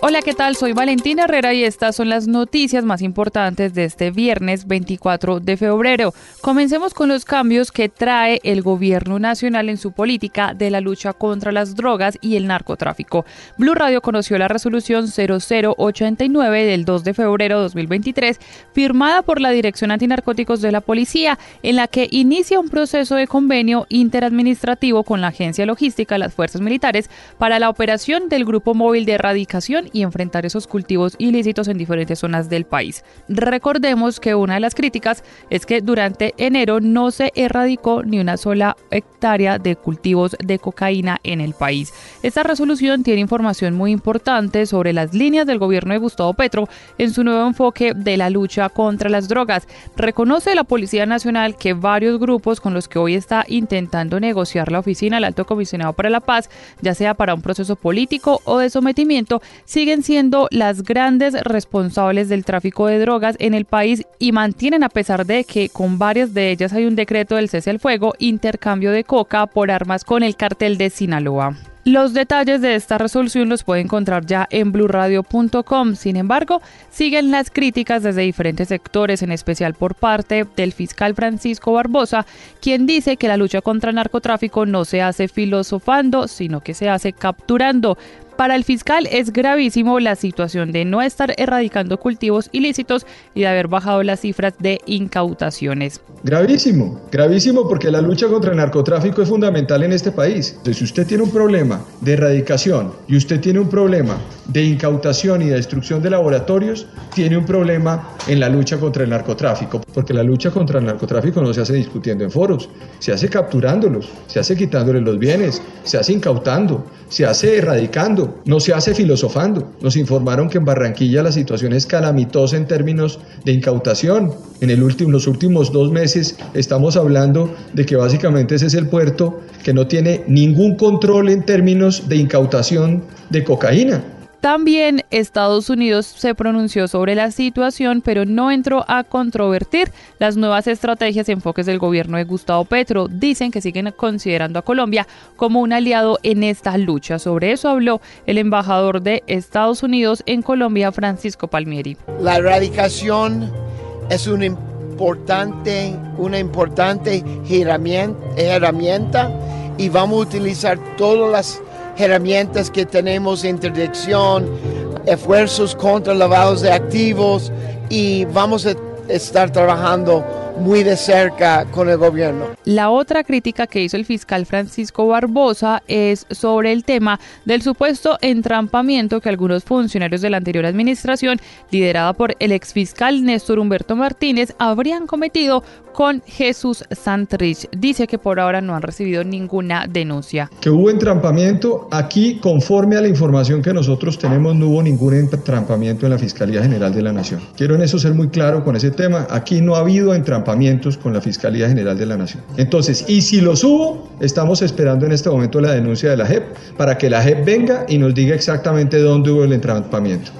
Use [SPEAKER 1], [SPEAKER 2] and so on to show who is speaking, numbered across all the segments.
[SPEAKER 1] Hola, ¿qué tal? Soy Valentina Herrera y estas son las noticias más importantes de este viernes 24 de febrero. Comencemos con los cambios que trae el gobierno nacional en su política de la lucha contra las drogas y el narcotráfico. Blue Radio conoció la resolución 0089 del 2 de febrero de 2023, firmada por la Dirección Antinarcóticos de la Policía, en la que inicia un proceso de convenio interadministrativo con la Agencia Logística de las Fuerzas Militares para la operación del Grupo Móvil de Erradicación y enfrentar esos cultivos ilícitos en diferentes zonas del país. Recordemos que una de las críticas es que durante enero no se erradicó ni una sola hectárea de cultivos de cocaína en el país. Esta resolución tiene información muy importante sobre las líneas del gobierno de Gustavo Petro en su nuevo enfoque de la lucha contra las drogas. Reconoce la Policía Nacional que varios grupos con los que hoy está intentando negociar la oficina del Alto Comisionado para la Paz, ya sea para un proceso político o de sometimiento, siguen siendo las grandes responsables del tráfico de drogas en el país y mantienen a pesar de que con varias de ellas hay un decreto del cese al fuego, intercambio de coca por armas con el cartel de Sinaloa. Los detalles de esta resolución los puede encontrar ya en blurradio.com. Sin embargo, siguen las críticas desde diferentes sectores, en especial por parte del fiscal Francisco Barbosa, quien dice que la lucha contra el narcotráfico no se hace filosofando, sino que se hace capturando. Para el fiscal es gravísimo la situación de no estar erradicando cultivos ilícitos y de haber bajado las cifras de incautaciones.
[SPEAKER 2] Gravísimo, gravísimo porque la lucha contra el narcotráfico es fundamental en este país. Entonces, si usted tiene un problema de erradicación y usted tiene un problema de incautación y de destrucción de laboratorios, tiene un problema en la lucha contra el narcotráfico, porque la lucha contra el narcotráfico no se hace discutiendo en foros, se hace capturándolos, se hace quitándoles los bienes, se hace incautando, se hace erradicando, no se hace filosofando. Nos informaron que en Barranquilla la situación es calamitosa en términos de incautación. En los últimos dos meses estamos hablando de que básicamente ese es el puerto que no tiene ningún control en términos de incautación de cocaína.
[SPEAKER 1] También Estados Unidos se pronunció sobre la situación, pero no entró a controvertir las nuevas estrategias y enfoques del gobierno de Gustavo Petro. Dicen que siguen considerando a Colombia como un aliado en esta lucha. Sobre eso habló el embajador de Estados Unidos en Colombia, Francisco Palmieri.
[SPEAKER 3] La erradicación es una importante, una importante herramienta y vamos a utilizar todas las herramientas que tenemos, interdicción, esfuerzos contra lavados de activos y vamos a estar trabajando muy de cerca con el gobierno.
[SPEAKER 1] La otra crítica que hizo el fiscal Francisco Barbosa es sobre el tema del supuesto entrampamiento que algunos funcionarios de la anterior administración, liderada por el exfiscal Néstor Humberto Martínez, habrían cometido con Jesús Santrich. Dice que por ahora no han recibido ninguna denuncia.
[SPEAKER 2] Que hubo entrampamiento, aquí conforme a la información que nosotros tenemos no hubo ningún entrampamiento en la Fiscalía General de la Nación. Quiero en eso ser muy claro con ese tema, aquí no ha habido entrampamiento con la Fiscalía General de la Nación. Entonces, y si los hubo, estamos esperando en este momento la denuncia de la JEP para que la JEP venga y nos diga exactamente dónde hubo el entrampamiento.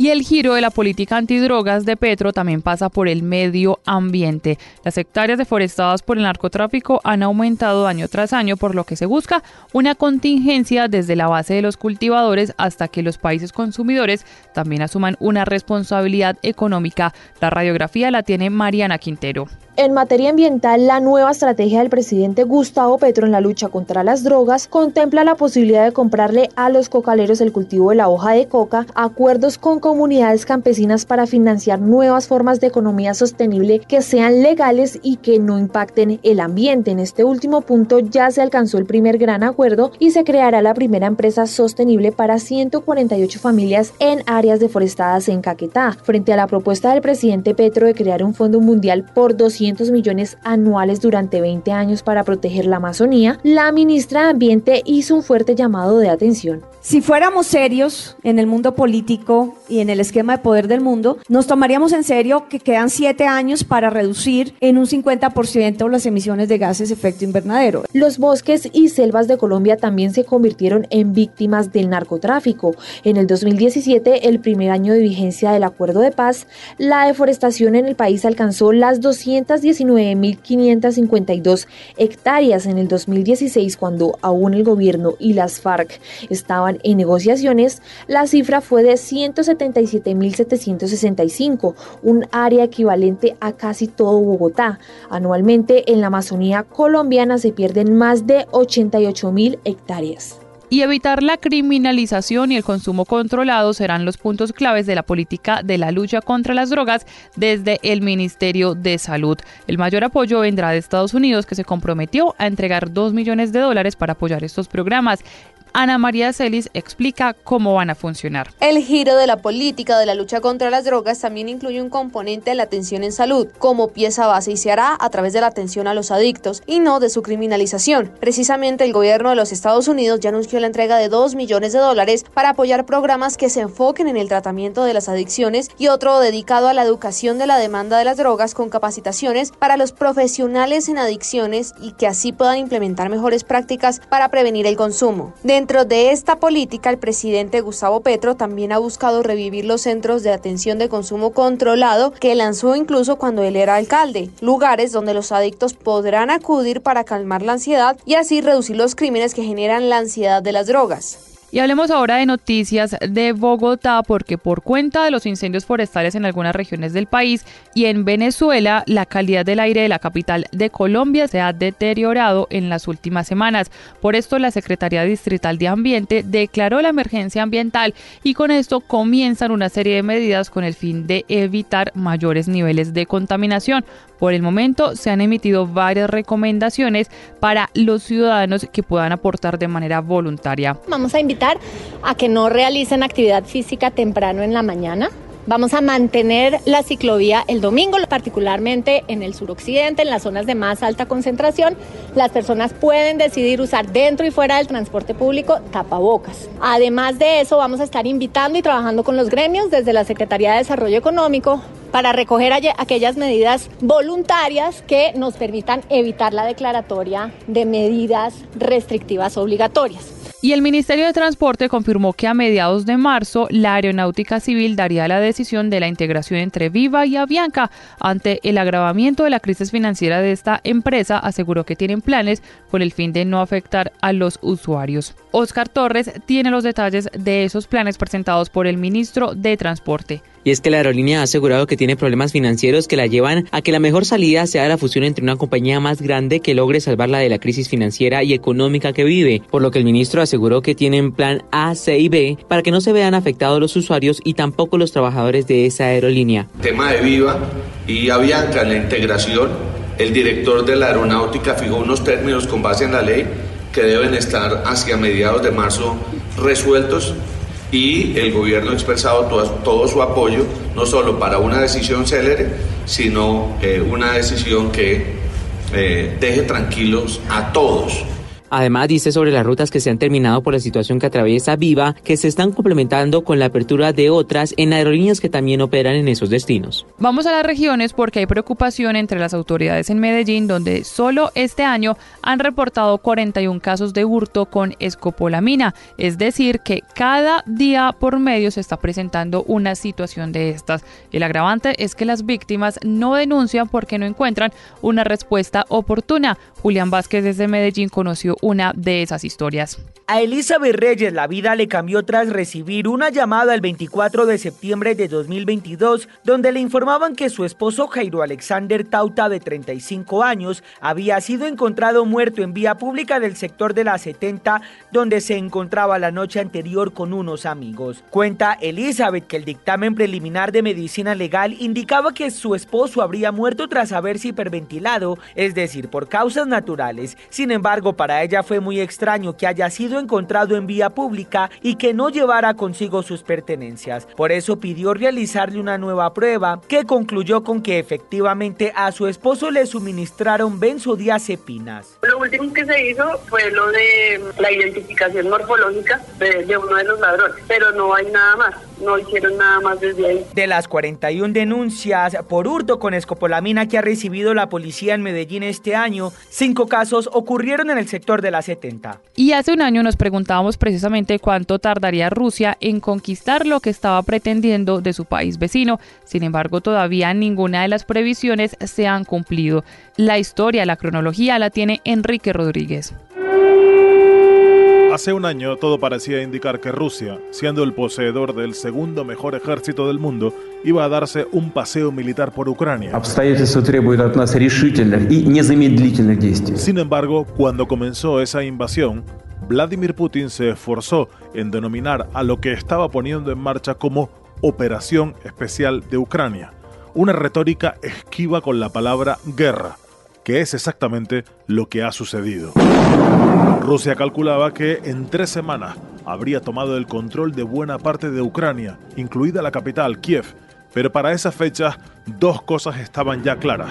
[SPEAKER 1] Y el giro de la política antidrogas de Petro también pasa por el medio ambiente. Las hectáreas deforestadas por el narcotráfico han aumentado año tras año, por lo que se busca una contingencia desde la base de los cultivadores hasta que los países consumidores también asuman una responsabilidad económica. La radiografía la tiene Mariana Quintero.
[SPEAKER 4] En materia ambiental, la nueva estrategia del presidente Gustavo Petro en la lucha contra las drogas contempla la posibilidad de comprarle a los cocaleros el cultivo de la hoja de coca, acuerdos con comunidades campesinas para financiar nuevas formas de economía sostenible que sean legales y que no impacten el ambiente. En este último punto ya se alcanzó el primer gran acuerdo y se creará la primera empresa sostenible para 148 familias en áreas deforestadas en Caquetá. Frente a la propuesta del presidente Petro de crear un fondo mundial por 200 millones anuales durante 20 años para proteger la Amazonía, la ministra de Ambiente hizo un fuerte llamado de atención.
[SPEAKER 5] Si fuéramos serios en el mundo político y en el esquema de poder del mundo, nos tomaríamos en serio que quedan siete años para reducir en un 50% las emisiones de gases de efecto invernadero.
[SPEAKER 4] Los bosques y selvas de Colombia también se convirtieron en víctimas del narcotráfico. En el 2017, el primer año de vigencia del acuerdo de paz, la deforestación en el país alcanzó las 219.552 hectáreas. En el 2016, cuando aún el gobierno y las FARC estaban en negociaciones, la cifra fue de 177.765, un área equivalente a casi todo Bogotá. Anualmente en la Amazonía colombiana se pierden más de 88.000 hectáreas
[SPEAKER 1] y evitar la criminalización y el consumo controlado serán los puntos claves de la política de la lucha contra las drogas desde el Ministerio de Salud. El mayor apoyo vendrá de Estados Unidos, que se comprometió a entregar 2 millones de dólares para apoyar estos programas. Ana María Celis explica cómo van a funcionar.
[SPEAKER 6] El giro de la política de la lucha contra las drogas también incluye un componente de la atención en salud como pieza base y se hará a través de la atención a los adictos y no de su criminalización. Precisamente el gobierno de los Estados Unidos ya anunció la entrega de 2 millones de dólares para apoyar programas que se enfoquen en el tratamiento de las adicciones y otro dedicado a la educación de la demanda de las drogas con capacitaciones para los profesionales en adicciones y que así puedan implementar mejores prácticas para prevenir el consumo. Dentro de esta política, el presidente Gustavo Petro también ha buscado revivir los centros de atención de consumo controlado que lanzó incluso cuando él era alcalde, lugares donde los adictos podrán acudir para calmar la ansiedad y así reducir los crímenes que generan la ansiedad de las drogas.
[SPEAKER 1] Y hablemos ahora de noticias de Bogotá, porque por cuenta de los incendios forestales en algunas regiones del país y en Venezuela, la calidad del aire de la capital de Colombia se ha deteriorado en las últimas semanas. Por esto, la Secretaría Distrital de Ambiente declaró la emergencia ambiental y con esto comienzan una serie de medidas con el fin de evitar mayores niveles de contaminación. Por el momento, se han emitido varias recomendaciones para los ciudadanos que puedan aportar de manera voluntaria.
[SPEAKER 7] Vamos a invitar a que no realicen actividad física temprano en la mañana. Vamos a mantener la ciclovía el domingo, particularmente en el suroccidente, en las zonas de más alta concentración. Las personas pueden decidir usar dentro y fuera del transporte público tapabocas. Además de eso, vamos a estar invitando y trabajando con los gremios desde la Secretaría de Desarrollo Económico para recoger aquellas medidas voluntarias que nos permitan evitar la declaratoria de medidas restrictivas obligatorias.
[SPEAKER 1] Y el Ministerio de Transporte confirmó que a mediados de marzo la Aeronáutica Civil daría la decisión de la integración entre Viva y Avianca. Ante el agravamiento de la crisis financiera de esta empresa, aseguró que tienen planes con el fin de no afectar a los usuarios. Oscar Torres tiene los detalles de esos planes presentados por el ministro de Transporte
[SPEAKER 8] y es que la aerolínea ha asegurado que tiene problemas financieros que la llevan a que la mejor salida sea la fusión entre una compañía más grande que logre salvarla de la crisis financiera y económica que vive, por lo que el ministro aseguró que tienen plan A, C y B para que no se vean afectados los usuarios y tampoco los trabajadores de esa aerolínea.
[SPEAKER 9] Tema de Viva y Avianca en la integración, el director de la aeronáutica fijó unos términos con base en la ley que deben estar hacia mediados de marzo resueltos y el gobierno ha expresado todo, su apoyo, no solo para una decisión célere, sino eh, una decisión que eh, deje tranquilos a todos.
[SPEAKER 8] Además, dice sobre las rutas que se han terminado por la situación que atraviesa Viva, que se están complementando con la apertura de otras en aerolíneas que también operan en esos destinos.
[SPEAKER 1] Vamos a las regiones porque hay preocupación entre las autoridades en Medellín, donde solo este año han reportado 41 casos de hurto con escopolamina, es decir, que cada día por medio se está presentando una situación de estas. El agravante es que las víctimas no denuncian porque no encuentran una respuesta oportuna. Julián Vázquez desde Medellín conoció una de esas historias.
[SPEAKER 10] A Elizabeth Reyes la vida le cambió tras recibir una llamada el 24 de septiembre de 2022 donde le informaban que su esposo Jairo Alexander Tauta de 35 años había sido encontrado muerto en vía pública del sector de la 70 donde se encontraba la noche anterior con unos amigos. Cuenta Elizabeth que el dictamen preliminar de medicina legal indicaba que su esposo habría muerto tras haberse hiperventilado, es decir, por causas naturales. Sin embargo, para ella fue muy extraño que haya sido encontrado en vía pública y que no llevara consigo sus pertenencias. Por eso pidió realizarle una nueva prueba que concluyó con que efectivamente a su esposo le suministraron benzodiazepinas.
[SPEAKER 11] Lo último que se hizo fue lo de la identificación morfológica de uno de los ladrones, pero no hay nada más no hicieron nada más desde ahí.
[SPEAKER 10] De las 41 denuncias por hurto con escopolamina que ha recibido la policía en Medellín este año, cinco casos ocurrieron en el sector de la 70.
[SPEAKER 1] Y hace un año nos preguntábamos precisamente cuánto tardaría Rusia en conquistar lo que estaba pretendiendo de su país vecino. Sin embargo, todavía ninguna de las previsiones se han cumplido. La historia, la cronología la tiene Enrique Rodríguez.
[SPEAKER 12] Hace un año todo parecía indicar que Rusia, siendo el poseedor del segundo mejor ejército del mundo, iba a darse un paseo militar por Ucrania. Sin embargo, cuando comenzó esa invasión, Vladimir Putin se esforzó en denominar a lo que estaba poniendo en marcha como Operación Especial de Ucrania, una retórica esquiva con la palabra guerra que es exactamente lo que ha sucedido. Rusia calculaba que en tres semanas habría tomado el control de buena parte de Ucrania, incluida la capital, Kiev, pero para esa fecha dos cosas estaban ya claras.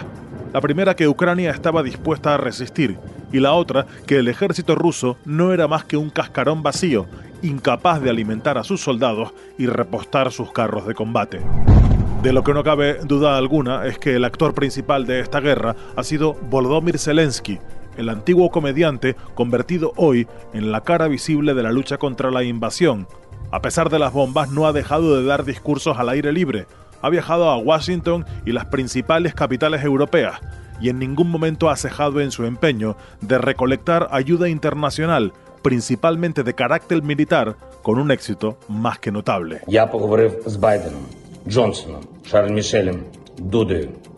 [SPEAKER 12] La primera que Ucrania estaba dispuesta a resistir y la otra que el ejército ruso no era más que un cascarón vacío, incapaz de alimentar a sus soldados y repostar sus carros de combate. De lo que no cabe duda alguna es que el actor principal de esta guerra ha sido Volodymyr Zelensky, el antiguo comediante convertido hoy en la cara visible de la lucha contra la invasión. A pesar de las bombas, no ha dejado de dar discursos al aire libre. Ha viajado a Washington y las principales capitales europeas y en ningún momento ha cejado en su empeño de recolectar ayuda internacional, principalmente de carácter militar, con un éxito más que notable.
[SPEAKER 13] Джонсоном, Шарль Мішелем, Дудою, Наусєдою.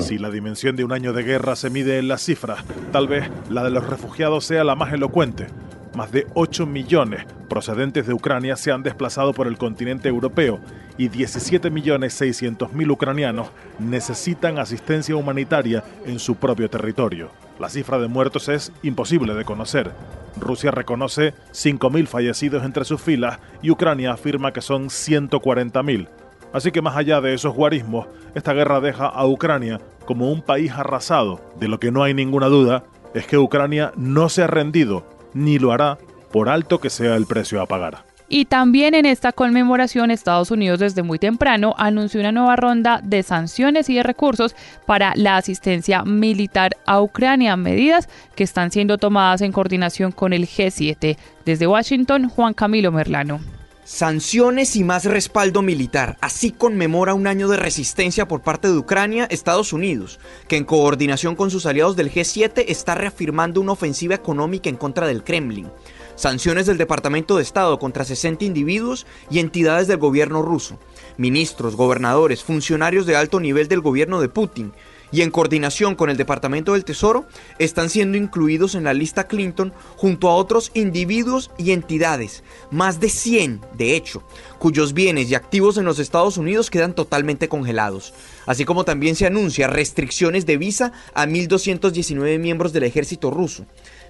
[SPEAKER 12] si la dimensión de un año de guerra se mide en las cifras, tal vez la de los refugiados sea la más elocuente. Más de 8 millones procedentes de Ucrania se han desplazado por el continente europeo y 17 millones 600 mil ucranianos necesitan asistencia humanitaria en su propio territorio. La cifra de muertos es imposible de conocer. Rusia reconoce 5.000 fallecidos entre sus filas y Ucrania afirma que son 140.000. Así que más allá de esos guarismos, esta guerra deja a Ucrania como un país arrasado. De lo que no hay ninguna duda es que Ucrania no se ha rendido, ni lo hará, por alto que sea el precio a pagar.
[SPEAKER 1] Y también en esta conmemoración Estados Unidos desde muy temprano anunció una nueva ronda de sanciones y de recursos para la asistencia militar a Ucrania, medidas que están siendo tomadas en coordinación con el G7. Desde Washington, Juan Camilo Merlano.
[SPEAKER 14] Sanciones y más respaldo militar. Así conmemora un año de resistencia por parte de Ucrania, Estados Unidos, que en coordinación con sus aliados del G7 está reafirmando una ofensiva económica en contra del Kremlin. Sanciones del Departamento de Estado contra 60 individuos y entidades del gobierno ruso. Ministros, gobernadores, funcionarios de alto nivel del gobierno de Putin y en coordinación con el Departamento del Tesoro están siendo incluidos en la lista Clinton junto a otros individuos y entidades, más de 100 de hecho, cuyos bienes y activos en los Estados Unidos quedan totalmente congelados, así como también se anuncia restricciones de visa a 1.219 miembros del ejército ruso.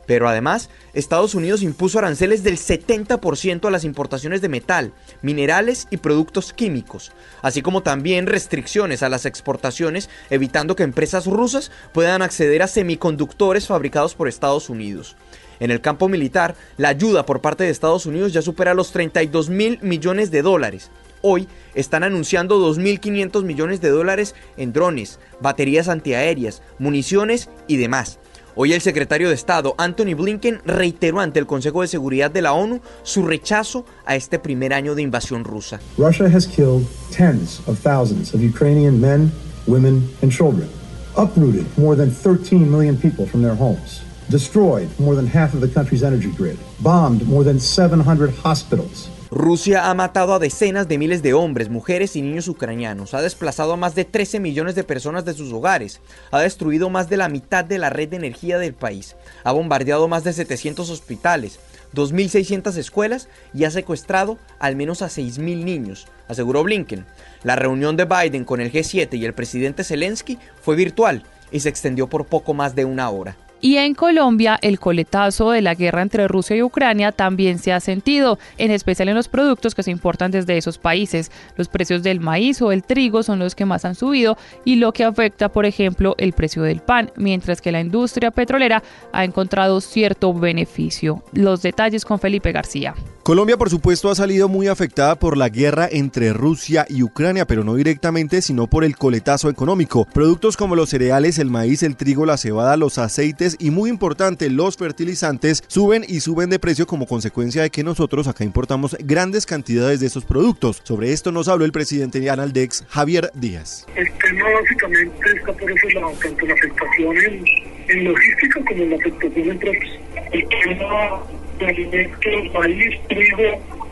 [SPEAKER 14] Pero además, Estados Unidos impuso aranceles del 70% a las importaciones de metal, minerales y productos químicos, así como también restricciones a las exportaciones, evitando que empresas rusas puedan acceder a semiconductores fabricados por Estados Unidos. En el campo militar, la ayuda por parte de Estados Unidos ya supera los 32 mil millones de dólares. Hoy están anunciando 2.500 millones de dólares en drones, baterías antiaéreas, municiones y demás. Hoy el secretario de Estado, Anthony Blinken, reiteró ante el Consejo de Seguridad de la ONU su rechazo a este primer año de invasión rusa.
[SPEAKER 15] Russia has killed tens of thousands of Ukrainian men, women and children, uprooted more than 13 million people from their homes. destroyed more than half of the country's energy grid, bombed more than 700 hospitals.
[SPEAKER 14] Rusia ha matado a decenas de miles de hombres, mujeres y niños ucranianos, ha desplazado a más de 13 millones de personas de sus hogares, ha destruido más de la mitad de la red de energía del país, ha bombardeado más de 700 hospitales, 2.600 escuelas y ha secuestrado al menos a 6.000 niños, aseguró Blinken. La reunión de Biden con el G7 y el presidente Zelensky fue virtual y se extendió por poco más de una hora.
[SPEAKER 1] Y en Colombia, el coletazo de la guerra entre Rusia y Ucrania también se ha sentido, en especial en los productos que se importan desde esos países. Los precios del maíz o el trigo son los que más han subido y lo que afecta, por ejemplo, el precio del pan, mientras que la industria petrolera ha encontrado cierto beneficio. Los detalles con Felipe García.
[SPEAKER 16] Colombia, por supuesto, ha salido muy afectada por la guerra entre Rusia y Ucrania, pero no directamente, sino por el coletazo económico. Productos como los cereales, el maíz, el trigo, la cebada, los aceites y muy importante, los fertilizantes suben y suben de precio como consecuencia de que nosotros acá importamos grandes cantidades de esos productos. Sobre esto nos habló el presidente de Analdex, Javier Díaz.
[SPEAKER 17] El tema básicamente está por lado, tanto la afectación en, en logística como la afectación en precios. El tema de alimentos, maíz, trigo,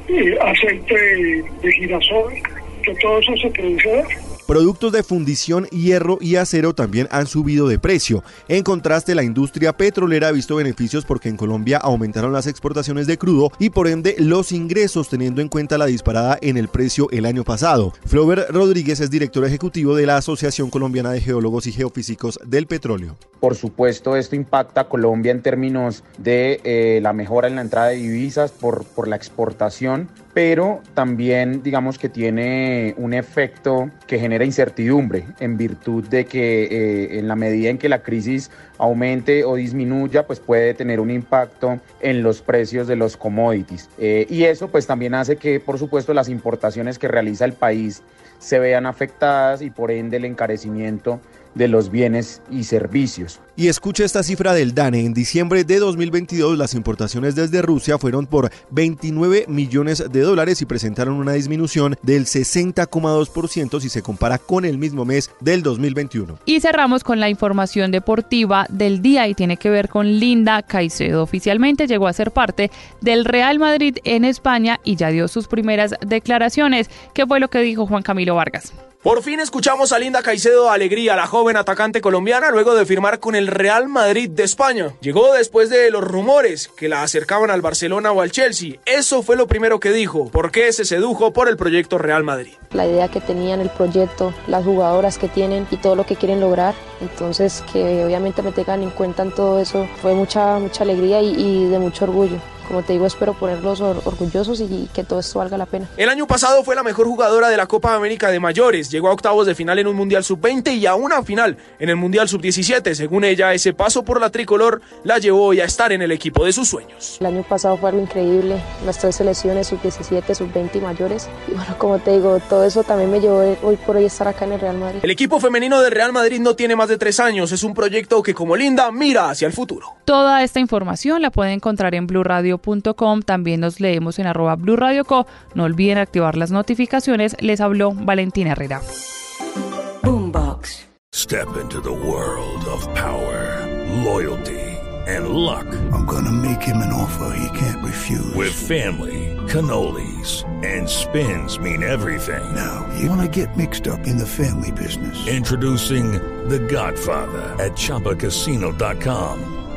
[SPEAKER 17] eh, aceite de, girasol, que todo eso se produce
[SPEAKER 16] Productos de fundición, hierro y acero también han subido de precio. En contraste, la industria petrolera ha visto beneficios porque en Colombia aumentaron las exportaciones de crudo y por ende los ingresos teniendo en cuenta la disparada en el precio el año pasado. Flover Rodríguez es director ejecutivo de la Asociación Colombiana de Geólogos y Geofísicos del Petróleo.
[SPEAKER 18] Por supuesto, esto impacta a Colombia en términos de eh, la mejora en la entrada de divisas por, por la exportación, pero también digamos que tiene un efecto que genera incertidumbre en virtud de que eh, en la medida en que la crisis aumente o disminuya, pues puede tener un impacto en los precios de los commodities. Eh, y eso pues también hace que por supuesto las importaciones que realiza el país se vean afectadas y por ende el encarecimiento de los bienes y servicios.
[SPEAKER 16] Y escucha esta cifra del DANE. En diciembre de 2022 las importaciones desde Rusia fueron por 29 millones de dólares y presentaron una disminución del 60,2% si se compara con el mismo mes del 2021.
[SPEAKER 1] Y cerramos con la información deportiva del día y tiene que ver con Linda Caicedo. Oficialmente llegó a ser parte del Real Madrid en España y ya dio sus primeras declaraciones. ¿Qué fue lo que dijo Juan Camilo Vargas?
[SPEAKER 19] Por fin escuchamos a Linda Caicedo Alegría, la joven atacante colombiana, luego de firmar con el Real Madrid de España. Llegó después de los rumores que la acercaban al Barcelona o al Chelsea. Eso fue lo primero que dijo. ¿Por qué se sedujo por el proyecto Real Madrid?
[SPEAKER 20] La idea que tenían, el proyecto, las jugadoras que tienen y todo lo que quieren lograr. Entonces, que obviamente me tengan en cuenta en todo eso fue mucha, mucha alegría y de mucho orgullo como te digo, espero ponerlos or orgullosos y que todo esto valga la pena.
[SPEAKER 19] El año pasado fue la mejor jugadora de la Copa América de Mayores, llegó a octavos de final en un Mundial Sub-20 y a una final en el Mundial Sub-17. Según ella, ese paso por la tricolor la llevó hoy a estar en el equipo de sus sueños.
[SPEAKER 20] El año pasado fue algo increíble, las tres selecciones Sub-17, Sub-20 y mayores. Y bueno, como te digo, todo eso también me llevó hoy por hoy a estar acá en el Real Madrid.
[SPEAKER 19] El equipo femenino del Real Madrid no tiene más de tres años, es un proyecto que como Linda mira hacia el futuro.
[SPEAKER 1] Toda esta información la pueden encontrar en blurradio.com, también nos leemos en arroba blurradioco. No olviden activar las notificaciones. Les habló Valentina Herrera.
[SPEAKER 21] Boombox. Step into the world of power, loyalty and luck.
[SPEAKER 22] I'm gonna make him an offer he can't refuse.
[SPEAKER 21] With family, cannolis and spins mean everything.
[SPEAKER 22] Now, you wanna get mixed up in the family business.
[SPEAKER 21] Introducing The Godfather at ChumbaCasino.com.